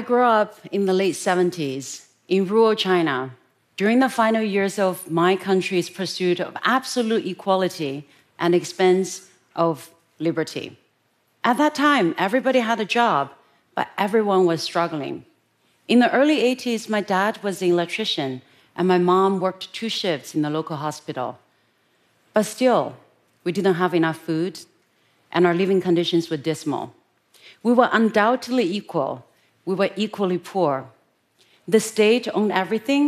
I grew up in the late 70s in rural China during the final years of my country's pursuit of absolute equality and expense of liberty. At that time, everybody had a job, but everyone was struggling. In the early 80s, my dad was an electrician, and my mom worked two shifts in the local hospital. But still, we didn't have enough food, and our living conditions were dismal. We were undoubtedly equal, we were equally poor. The state owned everything,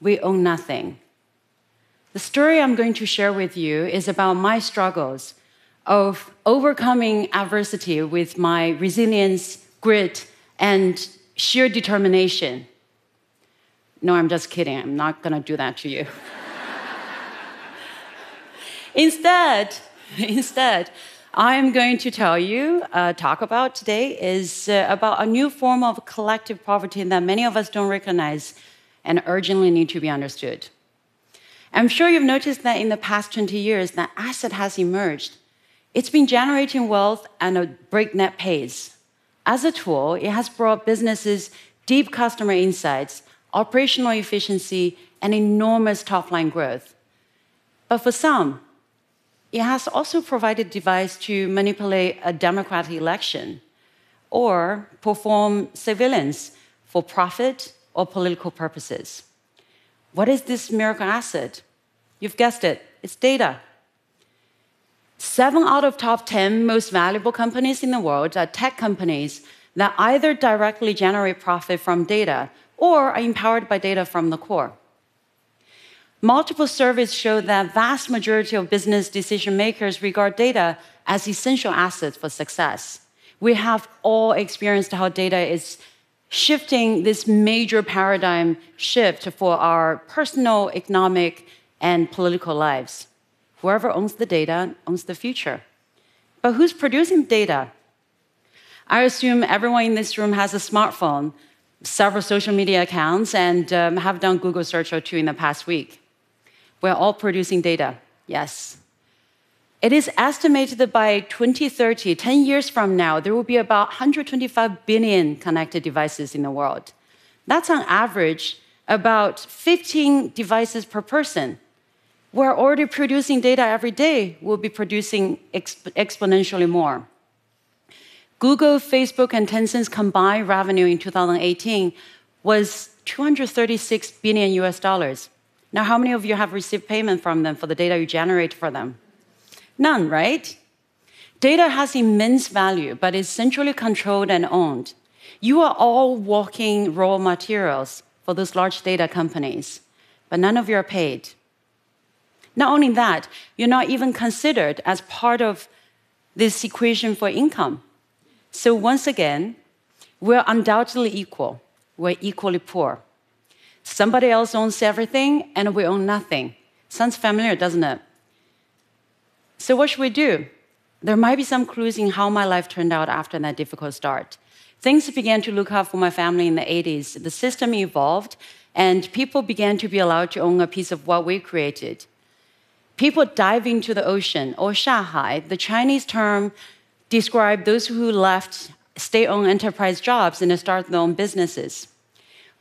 we own nothing. The story I'm going to share with you is about my struggles of overcoming adversity with my resilience, grit, and sheer determination. No, I'm just kidding. I'm not going to do that to you. instead, instead, I'm going to tell you, uh, talk about today is uh, about a new form of collective poverty that many of us don't recognize and urgently need to be understood. I'm sure you've noticed that in the past 20 years, that asset has emerged. It's been generating wealth at a breakneck pace. As a tool, it has brought businesses deep customer insights, operational efficiency, and enormous top line growth. But for some, it has also provided device to manipulate a democratic election or perform surveillance for profit or political purposes. What is this miracle asset? You've guessed it, it's data. Seven out of top 10 most valuable companies in the world are tech companies that either directly generate profit from data or are empowered by data from the core. Multiple surveys show that vast majority of business decision makers regard data as essential assets for success. We have all experienced how data is shifting this major paradigm shift for our personal, economic, and political lives. Whoever owns the data owns the future. But who's producing data? I assume everyone in this room has a smartphone, several social media accounts, and um, have done Google search or two in the past week. We're all producing data, yes. It is estimated that by 2030, 10 years from now, there will be about 125 billion connected devices in the world. That's on average about 15 devices per person. We're already producing data every day, we'll be producing exp exponentially more. Google, Facebook, and Tencent's combined revenue in 2018 was 236 billion US dollars. Now, how many of you have received payment from them for the data you generate for them? None, right? Data has immense value, but is centrally controlled and owned. You are all walking raw materials for those large data companies, but none of you are paid. Not only that, you're not even considered as part of this equation for income. So, once again, we're undoubtedly equal. We're equally poor. Somebody else owns everything, and we own nothing. Sounds familiar, doesn't it? So, what should we do? There might be some clues in how my life turned out after that difficult start. Things began to look up for my family in the 80s. The system evolved, and people began to be allowed to own a piece of what we created. People dive into the ocean, or xiahai, the Chinese term described those who left state owned enterprise jobs and started their own businesses.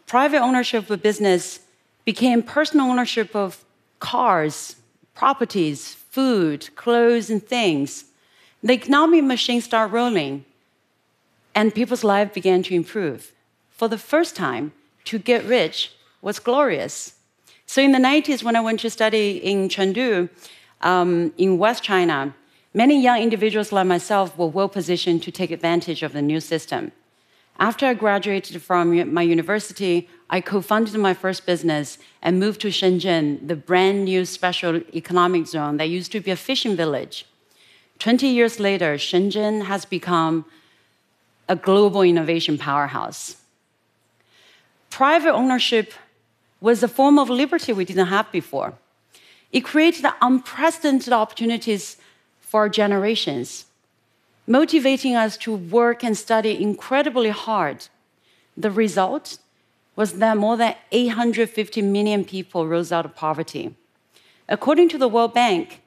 Private ownership of business became personal ownership of cars, properties, food, clothes, and things. The economic machine started rolling, and people's lives began to improve. For the first time, to get rich was glorious. So in the 90s, when I went to study in Chengdu, um, in West China, many young individuals like myself were well positioned to take advantage of the new system. After I graduated from my university, I co founded my first business and moved to Shenzhen, the brand new special economic zone that used to be a fishing village. 20 years later, Shenzhen has become a global innovation powerhouse. Private ownership was a form of liberty we didn't have before. It created unprecedented opportunities for generations, motivating us to work and study incredibly hard. The result was that more than 850 million people rose out of poverty. According to the World Bank,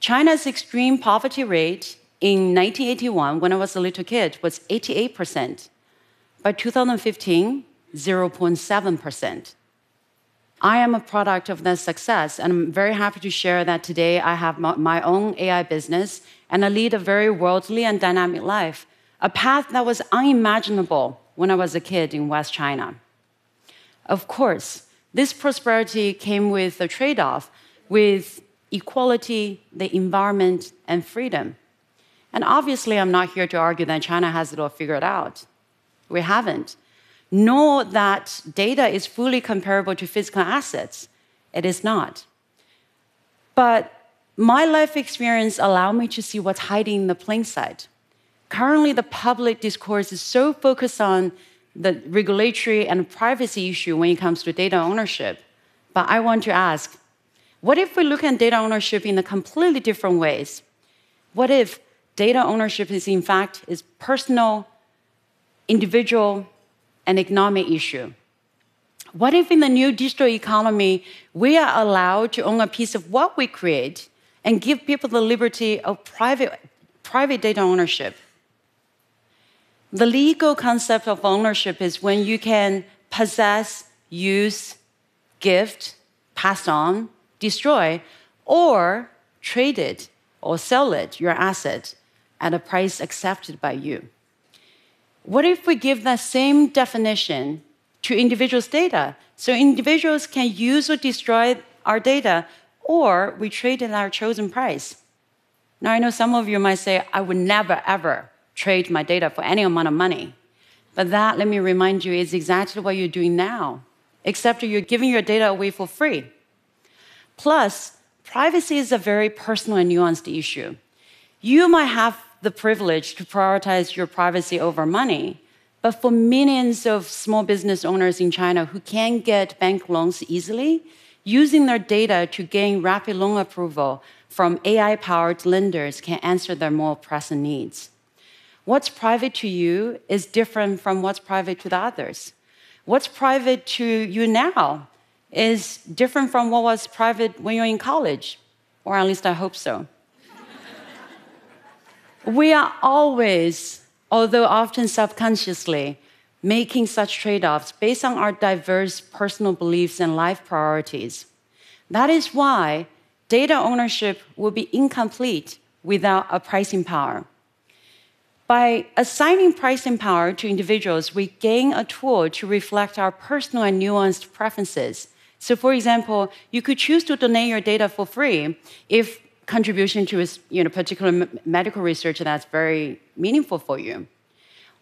China's extreme poverty rate in 1981, when I was a little kid, was 88%. By 2015, 0.7%. I am a product of that success, and I'm very happy to share that today I have my own AI business and I lead a very worldly and dynamic life, a path that was unimaginable when I was a kid in West China. Of course, this prosperity came with a trade off with equality, the environment, and freedom. And obviously, I'm not here to argue that China has it all figured out. We haven't. Nor that data is fully comparable to physical assets. It is not. But my life experience allowed me to see what's hiding in the plain sight. Currently, the public discourse is so focused on the regulatory and privacy issue when it comes to data ownership. But I want to ask what if we look at data ownership in a completely different ways? What if data ownership is in fact is personal, individual, and economic issue? What if in the new digital economy we are allowed to own a piece of what we create and give people the liberty of private, private data ownership? The legal concept of ownership is when you can possess, use, gift, pass on, destroy, or trade it or sell it, your asset, at a price accepted by you. What if we give that same definition to individuals' data so individuals can use or destroy our data or we trade at our chosen price? Now, I know some of you might say, I would never, ever trade my data for any amount of money. But that, let me remind you, is exactly what you're doing now, except you're giving your data away for free. Plus, privacy is a very personal and nuanced issue. You might have the privilege to prioritize your privacy over money, but for millions of small business owners in China who can't get bank loans easily, using their data to gain rapid loan approval from AI powered lenders can answer their more pressing needs. What's private to you is different from what's private to the others. What's private to you now is different from what was private when you're in college, or at least I hope so. We are always, although often subconsciously, making such trade offs based on our diverse personal beliefs and life priorities. That is why data ownership will be incomplete without a pricing power. By assigning pricing power to individuals, we gain a tool to reflect our personal and nuanced preferences. So, for example, you could choose to donate your data for free if contribution to a you know, particular medical research that's very meaningful for you.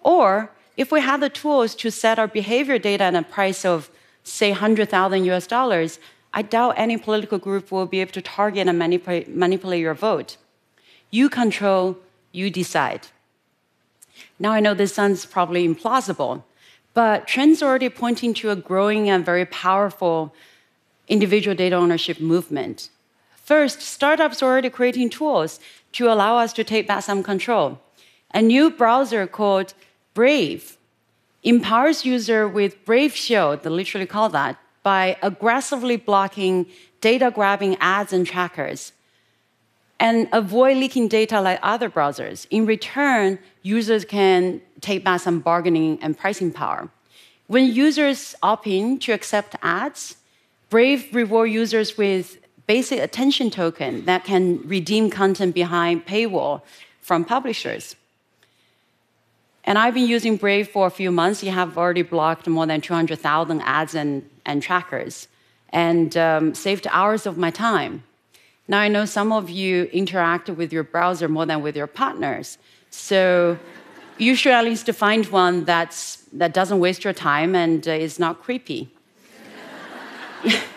Or if we have the tools to set our behavior data at a price of, say, 100,000 US dollars, I doubt any political group will be able to target and manipulate your vote. You control, you decide. Now I know this sounds probably implausible, but trends are already pointing to a growing and very powerful individual data ownership movement. First, startups are already creating tools to allow us to take back some control. A new browser called Brave empowers user with Brave Shield, they literally call that, by aggressively blocking data grabbing ads and trackers and avoid leaking data like other browsers. In return, users can take back some bargaining and pricing power. When users opt in to accept ads, Brave reward users with basic attention token that can redeem content behind paywall from publishers. And I've been using Brave for a few months. You have already blocked more than 200,000 ads and, and trackers and um, saved hours of my time. Now, I know some of you interact with your browser more than with your partners. So you should at least find one that's, that doesn't waste your time and uh, is not creepy.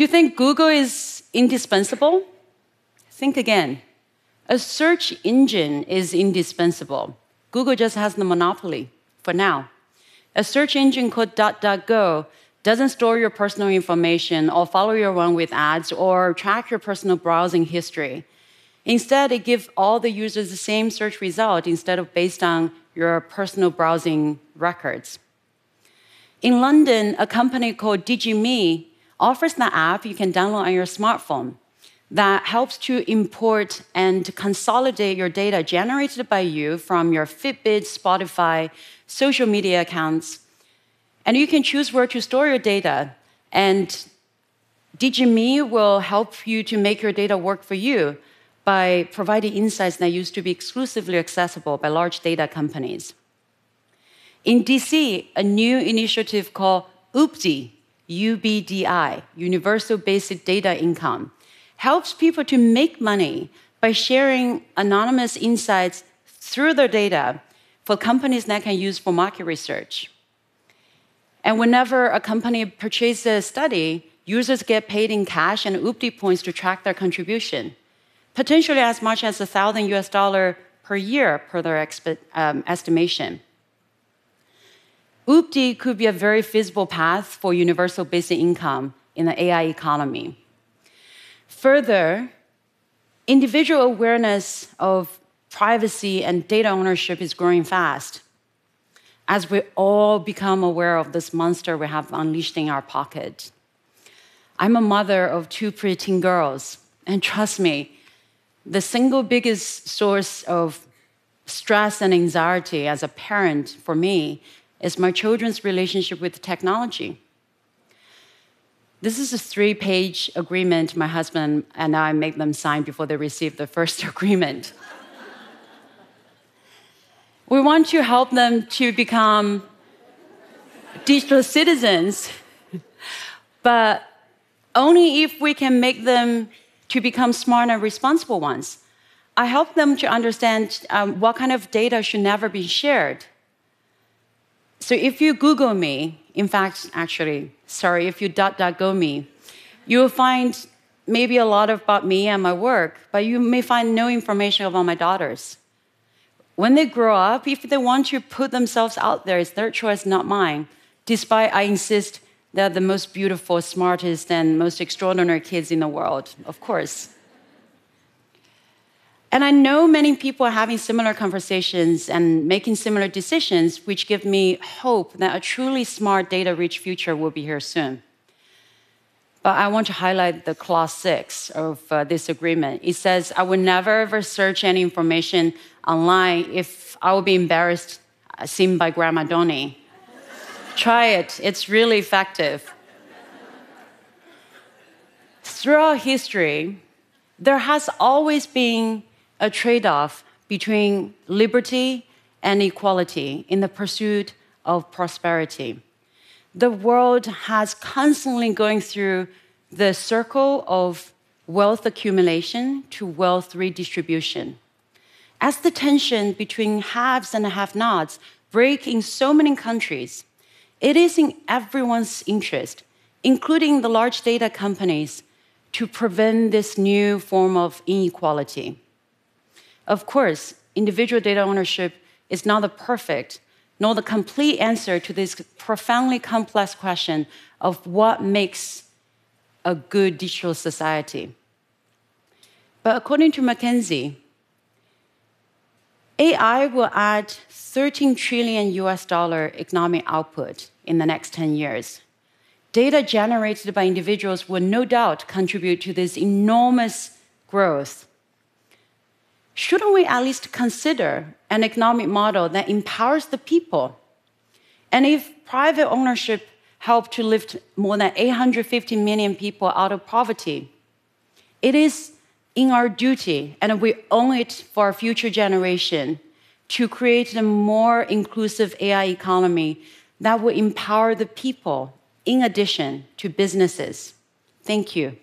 Do you think Google is indispensable? Think again. A search engine is indispensable. Google just has the monopoly for now. A search engine called DuckDuckGo doesn't store your personal information or follow you around with ads or track your personal browsing history. Instead, it gives all the users the same search result instead of based on your personal browsing records. In London, a company called DigiMe offers an app you can download on your smartphone. that helps to import and consolidate your data generated by you from your Fitbit, Spotify, social media accounts. And you can choose where to store your data. And DigiMe will help you to make your data work for you by providing insights that used to be exclusively accessible by large data companies. In DC, a new initiative called UBDI, UBDI, Universal Basic Data Income, helps people to make money by sharing anonymous insights through their data for companies that can use for market research. And whenever a company purchases a study, users get paid in cash and UBDI points to track their contribution, potentially as much as a thousand US dollar per year per their um, estimation. UBDI could be a very feasible path for universal basic income in the AI economy. Further, individual awareness of privacy and data ownership is growing fast as we all become aware of this monster we have unleashed in our pocket. I'm a mother of two preteen girls, and trust me, the single biggest source of stress and anxiety as a parent for me is my children's relationship with technology. This is a three page agreement my husband and I make them sign before they receive the first agreement. we want to help them to become digital citizens, but only if we can make them to become smart and responsible ones. I help them to understand um, what kind of data should never be shared so if you Google me, in fact, actually, sorry, if you DuckDuckGo me, you will find maybe a lot about me and my work, but you may find no information about my daughters. When they grow up, if they want to put themselves out there, it's their choice, not mine. Despite I insist they're the most beautiful, smartest, and most extraordinary kids in the world, of course. And I know many people are having similar conversations and making similar decisions, which give me hope that a truly smart, data rich future will be here soon. But I want to highlight the clause six of uh, this agreement. It says, I will never ever search any information online if I will be embarrassed, uh, seen by Grandma Donny. Try it, it's really effective. Throughout history, there has always been a trade off between liberty and equality in the pursuit of prosperity. The world has constantly going through the circle of wealth accumulation to wealth redistribution. As the tension between haves and have nots break in so many countries, it is in everyone's interest, including the large data companies, to prevent this new form of inequality. Of course, individual data ownership is not the perfect nor the complete answer to this profoundly complex question of what makes a good digital society. But according to McKinsey, AI will add 13 trillion US dollar economic output in the next 10 years. Data generated by individuals will no doubt contribute to this enormous growth shouldn't we at least consider an economic model that empowers the people? And if private ownership helped to lift more than 850 million people out of poverty, it is in our duty, and we owe it for our future generation, to create a more inclusive AI economy that will empower the people in addition to businesses. Thank you.